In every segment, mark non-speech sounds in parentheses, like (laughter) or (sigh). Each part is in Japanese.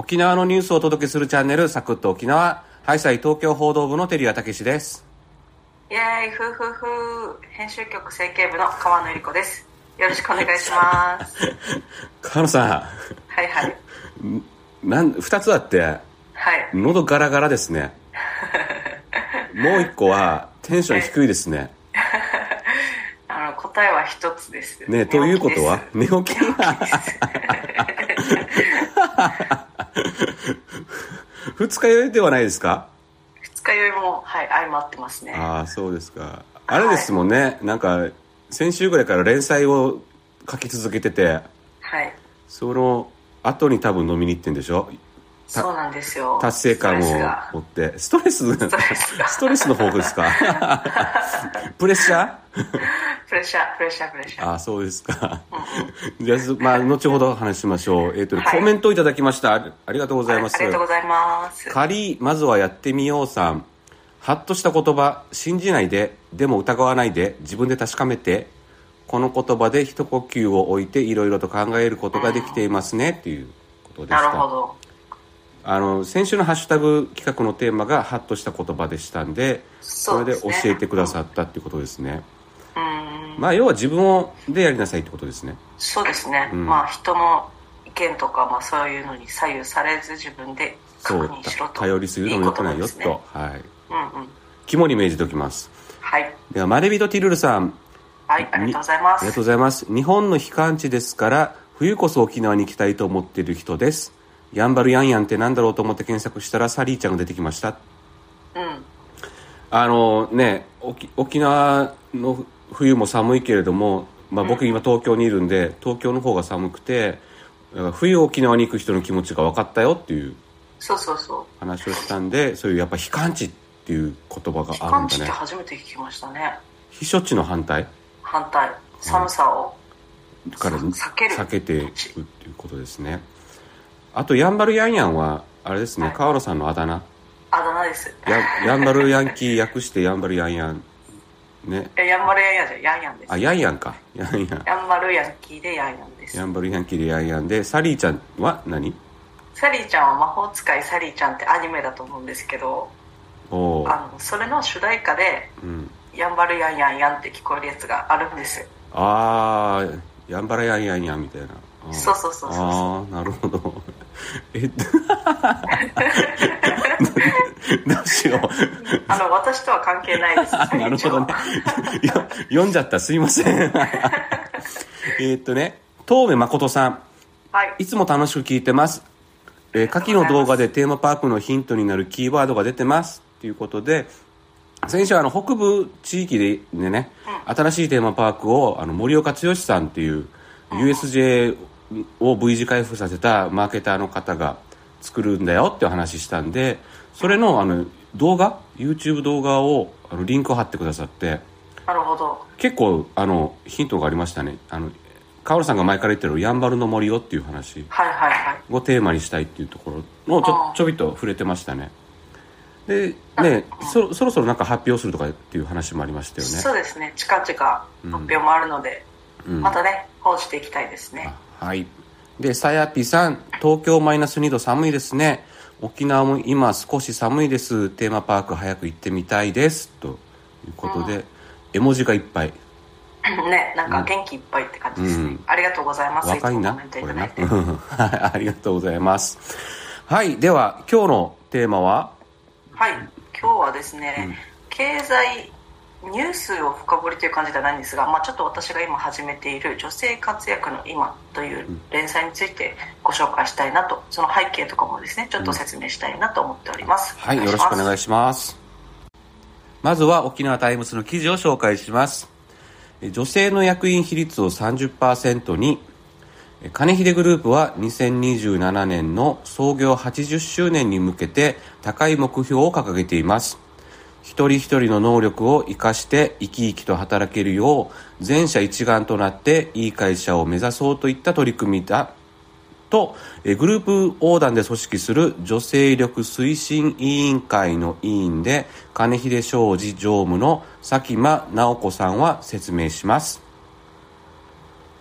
沖縄のニュースをお届けするチャンネル、サクッと沖縄、ハイサイ東京報道部の照屋武です。イエーイふうふうふう編集局整形部の川野ゆり子です。よろしくお願いします。(laughs) 川野さはいはい。ん、なん、二つあって、はい。喉ガラガラですね。(laughs) もう一個は、テンション低いですね。(laughs) あの答えは一つです。ねということは？寝起き (laughs) 二日酔いではないですか？二日酔いもはい相まってますね。ああ、そうですか。あれですもんね、なんか、先週ぐらいから連載を書き続けてて、はい。その後に多分飲みに行ってんでしょ？たそうなんですよ達成感を持って。ストレス？ストレスの方ですか？(laughs) プレッシャー？プレッシャープレッシャープレッシャーああ、そうですか。じゃあ、まあ、後ほど話しましょう。えっ、と、はいコメントいただきました。ありがとうございます。ありがとうございます仮、まずはやってみようさん。ハッとした言葉、信じないで、でも疑わないで、自分で確かめて、この言葉で一呼吸を置いていろいろと考えることができていますね、っていうことでしなるほた。どあの、先週のハッシュタグ企画のテーマがハッとした言葉でしたんで、それで教えてくださったっていうことですね。うーんまあ、要は自分をでやりなさいってことですね。そうですね、んまあ人の意見とか、まあ、そういうのに左右されず自分で確認しろ、と頼りすぎるのも良くないよと。はい。うんうん肝に銘じておきます。はいでは、マレビド・ティルルさん。はいありがとうございますありがとうございます。日本の避寒地ですから、冬こそ沖縄に行きたいと思っている人です。やんばるやんやんってなんだろうと思って検索したら、サリーちゃんが出てきました。うん。あのね、沖沖縄の冬も寒いけれども、まあ僕今東京にいるんで、東京の方が寒くて、冬沖縄に行く人の気持ちが分かったよっていうそうそうそう。話をしたんで、そういうやっぱ避寒地っていう言葉が期あるんだね。間地って初めて聞きましたね。避暑地の反対？反対。寒さをから避ける。避けていくっていうことですねあとやんばるやんやんはあれですね、はい。川野さんのあだ名。あだ名です。ややんばるヤンキー訳してやんばるやんやんね。えやんばるやんやんじゃヤンヤンです。あやんやんか。やんやんやんばるヤンキーでヤンヤンです。やんばるヤンキーでやんやんでサリーちゃんは何？サリーちゃんは魔法使いサリーちゃんってアニメだと思うんですけどおおあのそれの主題歌でうん。やんばるやんやんやんって聞こえるやつがあるんです。ああやんばらやんやんやんみたいな。そうそうそうそうああなるほどえっと (laughs) どうしようあの私とは関係ないですあなるほどね読んじゃった。すいません。(laughs) えーっとね、東部誠さん。はいいつも楽しく聞いてます。えー下記の動画でテーマパークのヒントになるキーワードが出てます。ということで、先週あの北部地域ででね、新しいテーマパークをあの森岡剛さんっていう USJ を V 字回復させたマーケターの方が作るんだよって話したんで、それのあの動画、YouTube 動画をあのリンクを貼ってくださって、なるほど。結構あのヒントがありましたね。あの、川原さんが前から言ってるやんばるの森をっていう話。はいはいはい。をテーマにしたいっていうところのちょちょびっと触れてましたね。でねそそろそろなんか発表するとかっていう話もありましたよね。そうですね。近々発表もあるので、うん。またね報じていきたいですね。あはい。でさやぴさん東京マイナス2度寒いですね。沖縄も今少し寒いです。テーマパーク早く行ってみたいです。ということで絵文字がいっぱい。(laughs) ねなんか元気いっぱいって感じですね、うん。ありがとうございます。若いなこれな。は (laughs) いありがとうございます。はいでは今日のテーマは？はい今日はですね、経済ニュースを深掘りという感じではないんですが、まあ、ちょっと私が今始めている女性活躍の今という連載についてご紹介したいなとその背景とかもですねちょっと説明したいなと思っております、はい、よろしくお願いしします。まずは沖縄タイムスの記事を紹介します。え女性の役員比率を30%に、え金秀グループは2027年の創業80周年に向けて高い目標を掲げています。一人一人の能力を活かして生き生きと働けるよう全社一丸となっていい会社を目指そうといった取り組みだと、えーグループ横断で組織する女性力推進委員会の委員で、金秀商事常務の佐喜間直子さんは説明します。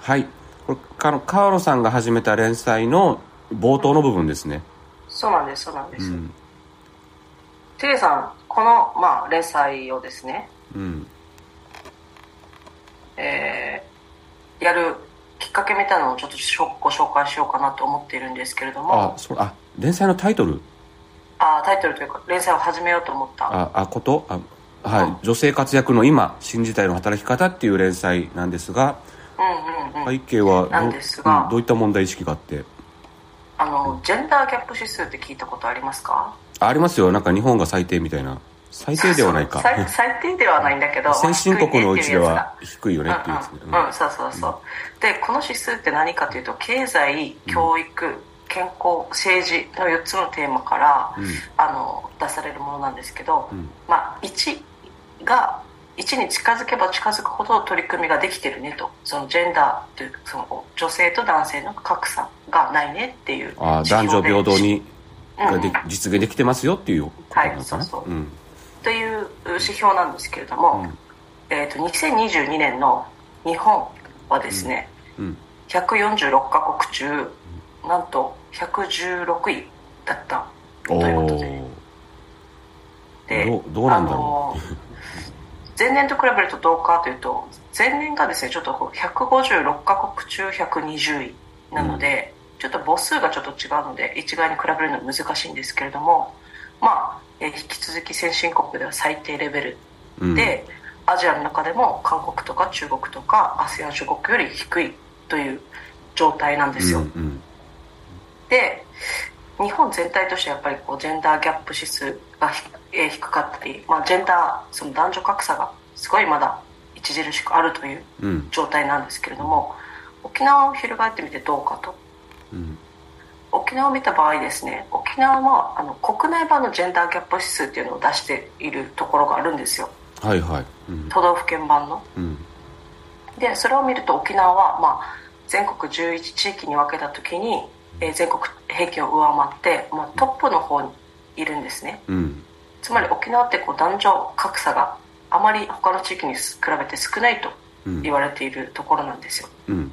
はい。これ、川野さんが始めた連載の冒頭の部分ですね。そうなんですそうなんです、うん、テレさんこの、まあ、連載をですね、うん。えー、やるきっかけみたいなのをちょっとご紹介しようかなと思っているんですけれども。あそあ連載のタイトル？あタイトルというか連載を始めようと思った。ああこと？あはい、うん、女性活躍の今新時代の働き方っていう連載なんですが、うんうんうん、背景はなんですが、うん、どういった問題意識があって？あのジェンダーギャップ指数って聞いたことありますか？ありますよ。なんか日本が最低みたいな。最低ではないか。最低ではないんだけど (laughs) 先進国のうちでは低いよねっていうやつ、うん、うんうん、そうそうそう、でこの指数って何かというと経済教育、健康政治の4つのテーマから、あの出されるものなんですけど、まあ1が1に近づけば近づくほど取り組みができてるねと。そのジェンダーというその女性と男性の格差がないねっていうあ男女平等に、うん、実現できてますよっていうことなのかな、はい、そうそう、うん。という指標なんですけれども、うん、えーと、2022年の日本はですね、うん、146カ国中なんと116位だったということで。でどどうなんだろう。前年と比べるとどうかというと前年がですねちょっと156カ国中120位なので、うん、ちょっと母数がちょっと違うので一概に比べるのは難しいんですけれどもまあえ引き続き先進国では最低レベルで、うん、アジアの中でも韓国とか中国とか ASEAN 諸国より低いという状態なんですよ、うんうん、で日本全体としてやっぱりこうジェンダーギャップ指数が、え低かったり、まあ、ジェンダーその男女格差がすごいまだ著しくあるという状態なんですけれども、うん、沖縄を翻ってみてどうかと、うん、沖縄を見た場合ですね沖縄はあの国内版のジェンダーギャップ指数っていうのを出しているところがあるんですよ。はいはい、うん、都道府県版の、うん、でそれを見ると沖縄は、まあ、全国11地域に分けた時に、えー、全国平均を上回って、まあ、トップの方にいるんですね、うん、つまり沖縄ってこう男女格差があまり他の地域に比べて少ないと言われているところなんですよ、うん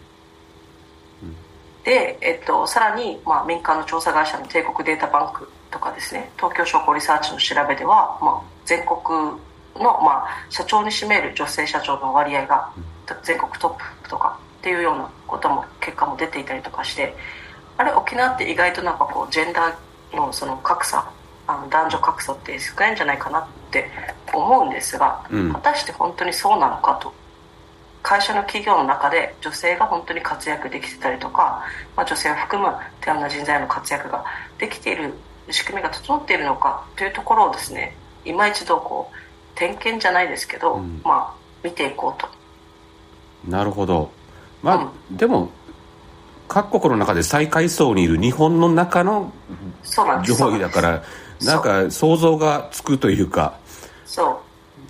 で、えっと、さらに、まあ、民間の調査会社の帝国データバンクとかですね東京商工リサーチの調べでは、まあ、全国の、まあ、社長に占める女性社長の割合が全国トップとかっていうようなことも結果も出ていたりとかしてあれ沖縄って意外となんかこうジェンダーのその格差あの男女格差って少ないんじゃないかなって思うんですが、うん、果たして本当にそうなのかと会社の企業の中で女性が本当に活躍できてたりとか、まあ、女性を含む多様な人材の活躍ができている仕組みが整っているのかというところをですね今一度こう点検じゃないですけど、うん、まあ見ていこうと。なるほど。まあ、うん、でも各国の中で最下位層にいる日本の中の上位だからなんか想像がつくというか。そう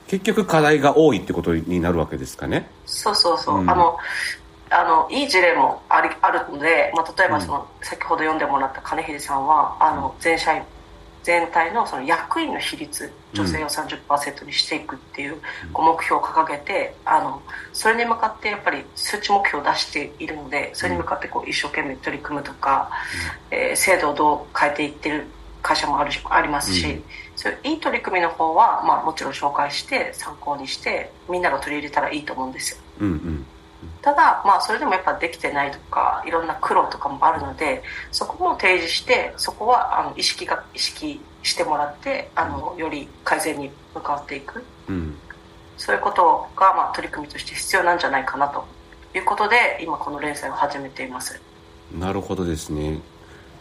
結局課題が多いってことになるわけですかね。そうそうそう、うん、あのあのいい事例もありあるので、まあ、例えばその、うん、先ほど読んでもらった金秀さんはあの全社員全体のその役員の比率女性を30%にしていくっていうご目標を掲げてあのそれに向かってやっぱり数値目標を出しているのでそれに向かってこう一生懸命取り組むとか、えー、制度をどう変えていってる会社もあるありますし、そういういい取り組みの方は、まあ、もちろん紹介して参考にしてみんなが取り入れたらいいと思うんですよ、うんうん、ただ、まあ、それでもやっぱできてないとかいろんな苦労とかもあるのでそこも提示してそこはあの意識が意識してもらってあのより改善に向かっていく、うん、そういうことが、まあ、取り組みとして必要なんじゃないかなということで今この連載を始めています。なるほどですね。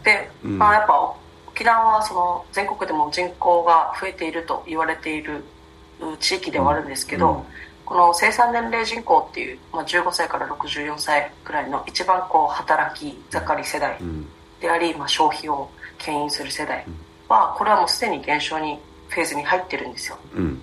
で、まあ、やっぱ沖縄はその全国でも人口が増えていると言われている地域ではあるんですけど、うん、この生産年齢人口っていう、まあ、15歳から64歳くらいの一番こう働き盛り世代であり、まあ、消費を牽引する世代はこれはもうすでに減少にフェーズに入ってるんですよ、うん、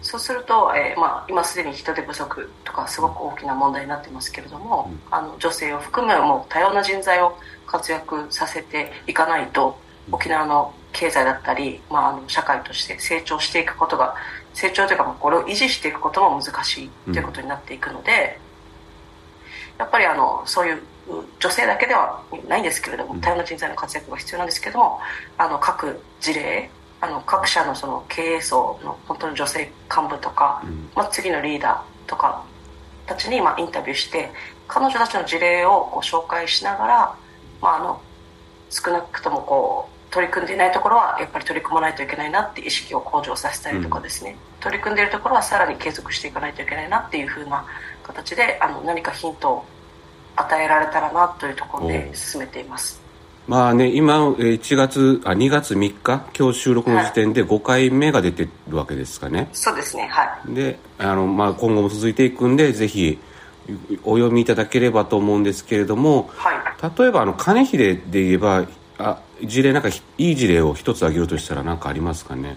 そうすると、えーまあ、今すでに人手不足とかすごく大きな問題になってますけれども、うん、あの女性を含むもう多様な人材を活躍させていかないと沖縄の経済だったり、まあ、あの社会として成長していくことが成長というかこれを維持していくことも難しいということになっていくので、やっぱりあのそういう女性だけではないんですけれども多様な人材の活躍が必要なんですけどもあの各事例あの各社のその経営層の本当に女性幹部とか、まあ、次のリーダーとかたちにまあインタビューして彼女たちの事例をこう紹介しながら、まあ、あの少なくともこう取り組んでいないところはやっぱり取り組まないといけないなって意識を向上させたりとかですね、うん、取り組んでいるところはさらに継続していかないといけないなっていうふうな形であの何かヒントを与えられたらなというところで進めています。まあね、今、1月、あ、2月3日、今日収録の時点で5回目が出てるわけですかね。はい、そうですね、はい。で、あの、まあ今後も続いていくんで、ぜひ、お読みいただければと思うんですけれども、はい、例えば、あの、金秀で言えば、あ、事例、なんかいい事例を一つ挙げるとしたら何かありますかね？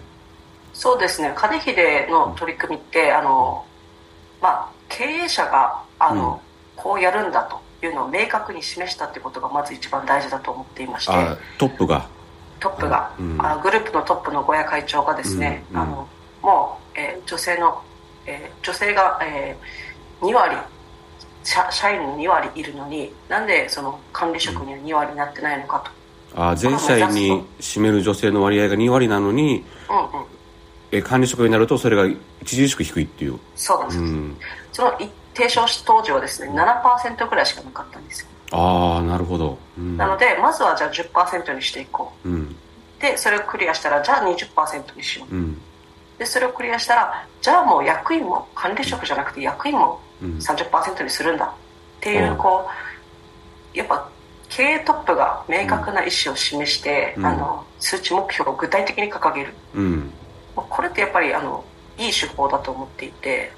そうですね、金秀の取り組みって、あの、まあ、経営者が、あの、うん、こうやるんだと。いうのを明確に示したってことがまず一番大事だと思っていまして。トップが。トップが、うん、あグループのトップの小谷会長がですね、うんうん、あのもう、えー、女性の、えー、女性が、えー、2割社社員の2割いるのになんでその管理職には2割になってないのかと、あ全社員に占める女性の割合が2割なのに、うんうん。え管理職になるとそれが著しく低いっていう。そうなんです、うん、その提唱し当時はですね7%ぐらいしかなかったんですよ。ああなるほど、うん、なのでまずはじゃあ10%にしていこう、うん、でそれをクリアしたらじゃあ20%にしよう、うん、でそれをクリアしたらじゃあもう役員も管理職じゃなくて役員も30%にするんだっていうこうやっぱ経営トップが明確な意思を示して、あの数値目標を具体的に掲げる、これってやっぱりあのいい手法だと思っていて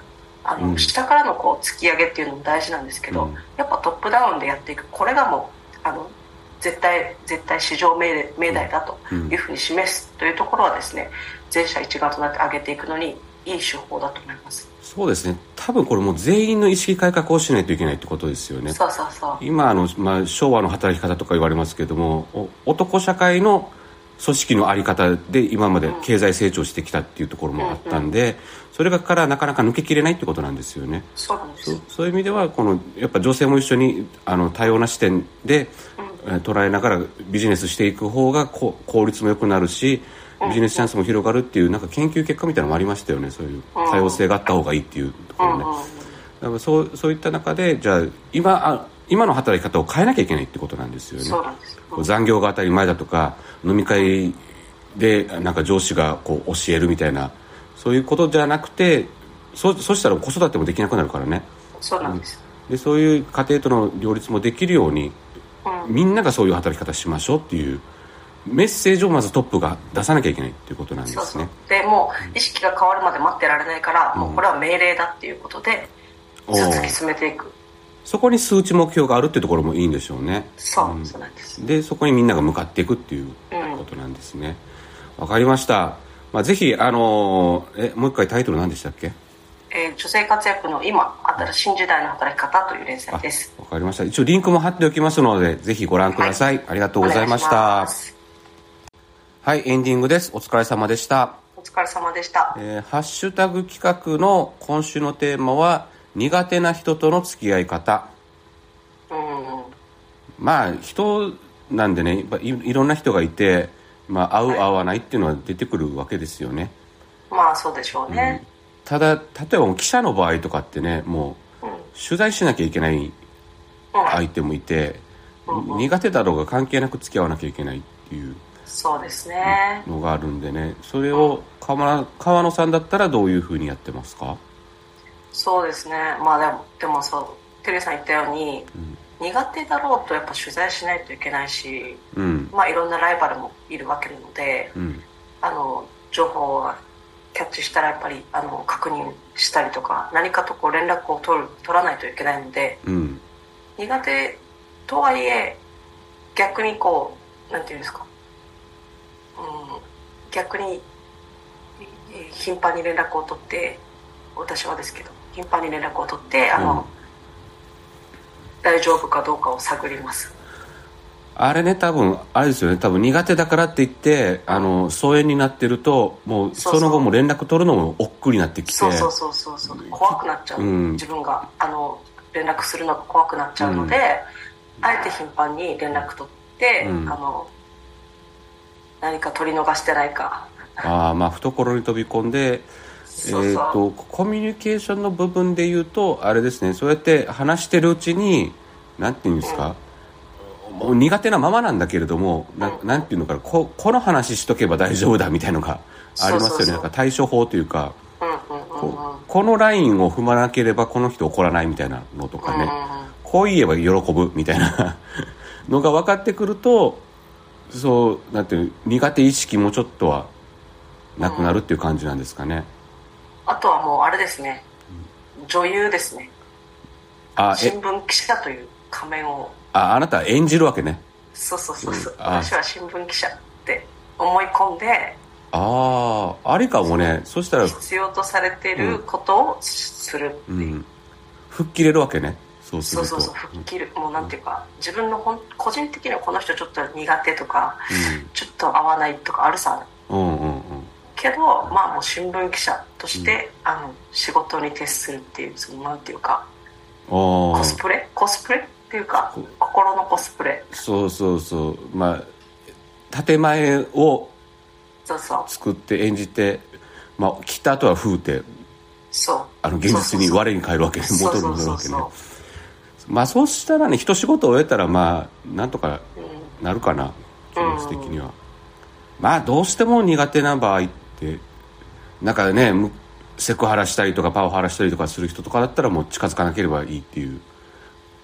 あの、うん、下からのこう突き上げっていうのも大事なんですけど、うん、やっぱトップダウンでやっていくこれがもうあの絶対絶対市場命命題だというふうに示すというところはですね全社一丸となって上げていくのにいい手法だと思いますそうですね。多分これもう全員の意識改革をしないといけないってことですよね。そうそうそう。今あの、まあ、昭和の働き方とか言われますけども男社会の組織の在り方で今まで経済成長してきたっていうところもあったんで、それがからなかなか抜けきれないってことなんですよね。そうそういう意味ではこのやっぱ女性も一緒にあの多様な視点で、うん、捉えながらビジネスしていく方が効率も良くなるしビジネスチャンスも広がるっていうなんか研究結果みたいなのもありましたよね。そういう多様性があった方がいいっていうところね。だからそうそういった中でじゃあ今あ今の働き方を変えなきゃいけないってことなんですよね。残業が当たり前だとか飲み会でなんか上司がこう教えるみたいなそういうことじゃなくてそそしたら子育てもできなくなるからね。そうなんです。でそういう家庭との両立もできるように、うん、みんながそういう働き方しましょうっていうメッセージをまずトップが出さなきゃいけないっていうことなんですね。そうそう。でもう意識が変わるまで待ってられないから、うん、もうこれは命令だっていうことで突き進めていく。そこに数値目標があるっていうところもいいんでしょうね。そう、うん、そうなんです。でそこにみんなが向かっていくっていうことなんですね。わ、かりました、まあ、ぜひあのー、えもう一回タイトル何でしたっけ？えー、女性活躍の今新しい新時代の働き方という連載ですわかりました一応リンクも貼っておきますのでぜひご覧ください、はい、ありがとうございましたはいエンディングです。お疲れ様でした。お疲れ様でした、えー、ハッシュタグ企画の今週のテーマは苦手な人との付き合い方、うん、まあ人なんでねいいろんな人がいて、まあ、合う、合わないっていうのは出てくるわけですよね。まあそうでしょうね、うん、ただ例えば記者の場合とかってねもう、取材しなきゃいけない相手もいて、苦手だろうが関係なく付き合わなきゃいけないっていうそうですね。のがあるんでね。それを川川野さんだったらどういうふうにやってますか？そうですね。まあでもでもそうテレさん言ったように、うん、苦手だろうとやっぱ取材しないといけないし、うん、まあいろんなライバルもいるわけなので、うん、あの情報をキャッチしたらやっぱりあの確認したりとか何かとこう連絡を取る取らないといけないので、苦手とはいえ逆にこうなんていうんですか、うん、逆に頻繁に連絡を取って私はですけど頻繁に連絡を取ってあの、うん、大丈夫かどうかを探ります。あれね多分あれですよね。多分苦手だからって言ってあの疎遠になってるともうその後も連絡取るのも億劫になってきて。そうそうそうそうそう。怖くなっちゃう、うん、自分があの連絡するのが怖くなっちゃうので、あえて頻繁に連絡取って、うん。あの何か取り逃してないか。ああまあ懐に飛び込んでえー、とコミュニケーションの部分で言うとあれですね。そうやって話してるうちになんていうんですか、もう苦手なままなんだけれどもなうん。なんていうのかな。ここの話しとけば大丈夫だみたいのがありますよね。なんか対処法というかうんうんうんうん。ここのラインを踏まなければこの人怒らないみたいなのとかね、こう言えば喜ぶみたいなのが分かってくるとそうなんていう苦手意識もちょっとはなくなるっていう感じなんですかね、あとはもうあれですね。女優ですね。あえ新聞記者という仮面を。ああなた演じるわけね。そうそうそうそう。うんあ私は新聞記者って思い込んであああれかもね。そしたら必要とされていることをするってう。いう、ん。吹っ切れるわけねそうそうそう吹っ切る。もうなんていうか自分のほん個人的にはこの人ちょっと苦手とかちょっと合わないとかあるさ。うんうんうん。うんけどまあもう新聞記者として、あの仕事に徹するっていうそのなんていうかあコあスプレ？コスプレっていうかこ心のコスプレ。そうそうそう。まあ建前をそうそう。作って演じてまあ切った後は封ってそう。あの現実に我に返るわけね。そう元そうそう。に戻るわけねまあそうしたらね一仕事終えたらまあなんとかうんなるかな気持ち的には、まあどうしても苦手な場合ってなんかねむセクハラしたりとかパワハラしたりとかする人とかだったらもう近づかなければいいっていう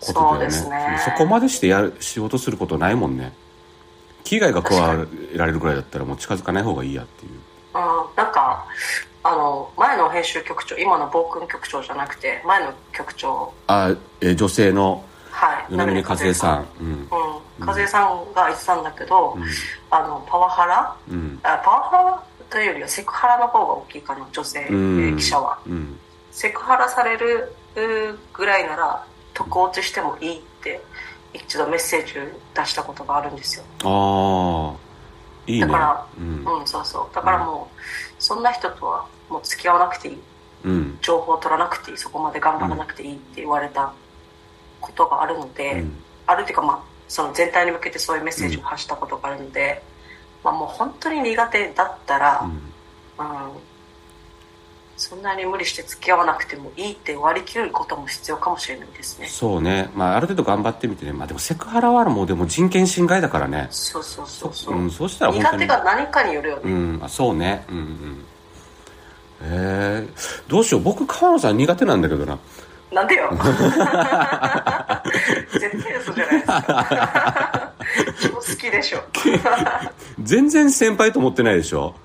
ことだよね。そね。そこまでしてやる仕事することないもんね。危害が加えられるぐらいだったらもう近づかない方がいいやっていう。うん、なんかあの前の編集局長今の暴君局長じゃなくて前の局長。あえ女性のはい。与那嶺和恵さん。うん。うん。和恵さんが言ってたんだけど、あのパワハラ？うん。あパワハラというよりはセクハラの方が大きいかな女性、うん。記者は。うん。セクハラされるうぐらいなら得落ちしてもいいって一度メッセージを出したことがあるんですよ。ああいいね。だからうん。うんそうそう。だからもうそんな人とはもう付き合わなくていい。うん。情報を取らなくていい。そこまで頑張らなくていいって言われたことがあるので、うん。あるっていうかまあその全体に向けてそういうメッセージを発したことがあるので、まあもう本当に苦手だったら、うん。うんそんなに無理して付き合わなくてもいいって割り切ることも必要かもしれないですね。そうね、まあ、ある程度頑張ってみてね、まあ、でもセクハラはもうでも人権侵害だからね。そうそうそうそう、うん、そうしたら本当に。苦手が何かによるよね、うんあそうね。うんうん。えー、どうしよう。僕川野さん苦手なんだけどな。なんでよ。(laughs) 絶対嘘じゃないですか。超 (laughs) 好きでしょ。全然先輩と思ってないでしょ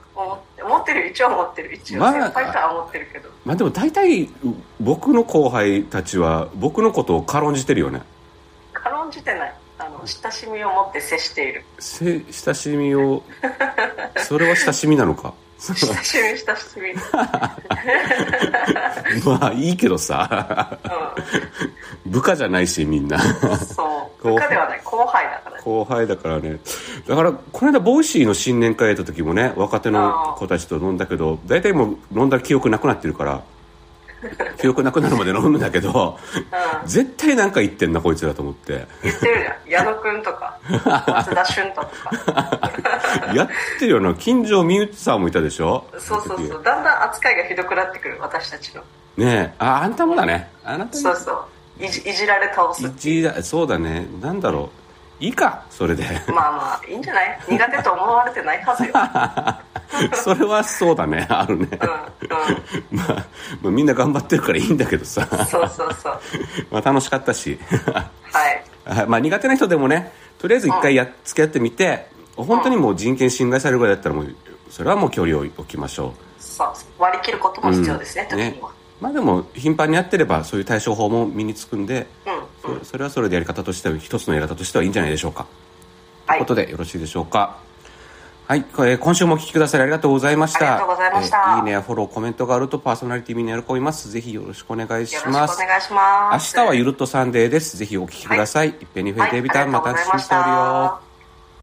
一応思ってる。一応まあ先輩とは思ってるけど、まあでも大体う僕の後輩たちは僕のことを軽んじてるよね。軽んじてない。あの親しみを持って接している。せ親しみをそれは親しみなのか？親しみ親しみ、(laughs) まあいいけどさ。部下じゃないしみんな。うん、そう。部下ではない。後輩だからね。後輩だからね。だからこの間 Voicy の新年会やった時もね若手の子たちと飲んだけど大体もう飲んだら記憶なくなってるから (laughs) 記憶なくなるまで飲むんだけどうん。絶対なんか言ってんなこいつらと思って。言ってるじゃん矢野くんとか松田俊太とか。(laughs) やってるよな。金城美内さんもいたでしょ？そうそうそう。だんだん扱いがひどくなってくる私たちの。ねえ。ああんたもだね。あなたそうそう。いじいじられ倒す一だそうだね。なんだろういいかそれで。まあまあいいんじゃない？苦手と思われてないはずよ。(laughs) それはそうだねあるね。うん (laughs) まあ、まあみんな頑張ってるからいいんだけどさ。うんそうそうそう。(laughs) まあ楽しかったし。はい。はい。まあ苦手な人でもねとりあえず一回や、付き合ってみて本当にもう人権侵害されるぐらいだったらもうそれはもう距離を置きましょそう。割り切ることもう、必要ですね、うん。時には。まあでも頻繁にやってればそういう対処法も身につくんで、うんうんそそれはそれでやり方としては一つのやり方としてはいいんじゃないでしょうか、はい。ということでよろしいでしょうか。はい、これ今週もお聞きくださりありがとうございました。ありがとうございました。えーいいねやフォローコメントがあるとパーソナリティみんな喜びます。ぜひよろしくお願いしよろしくおます願いします。明日はゆるっとサンデーです。ぜひお聞きください、い、っぺんに増えてビタン、はいまたありがとうございまししておるよた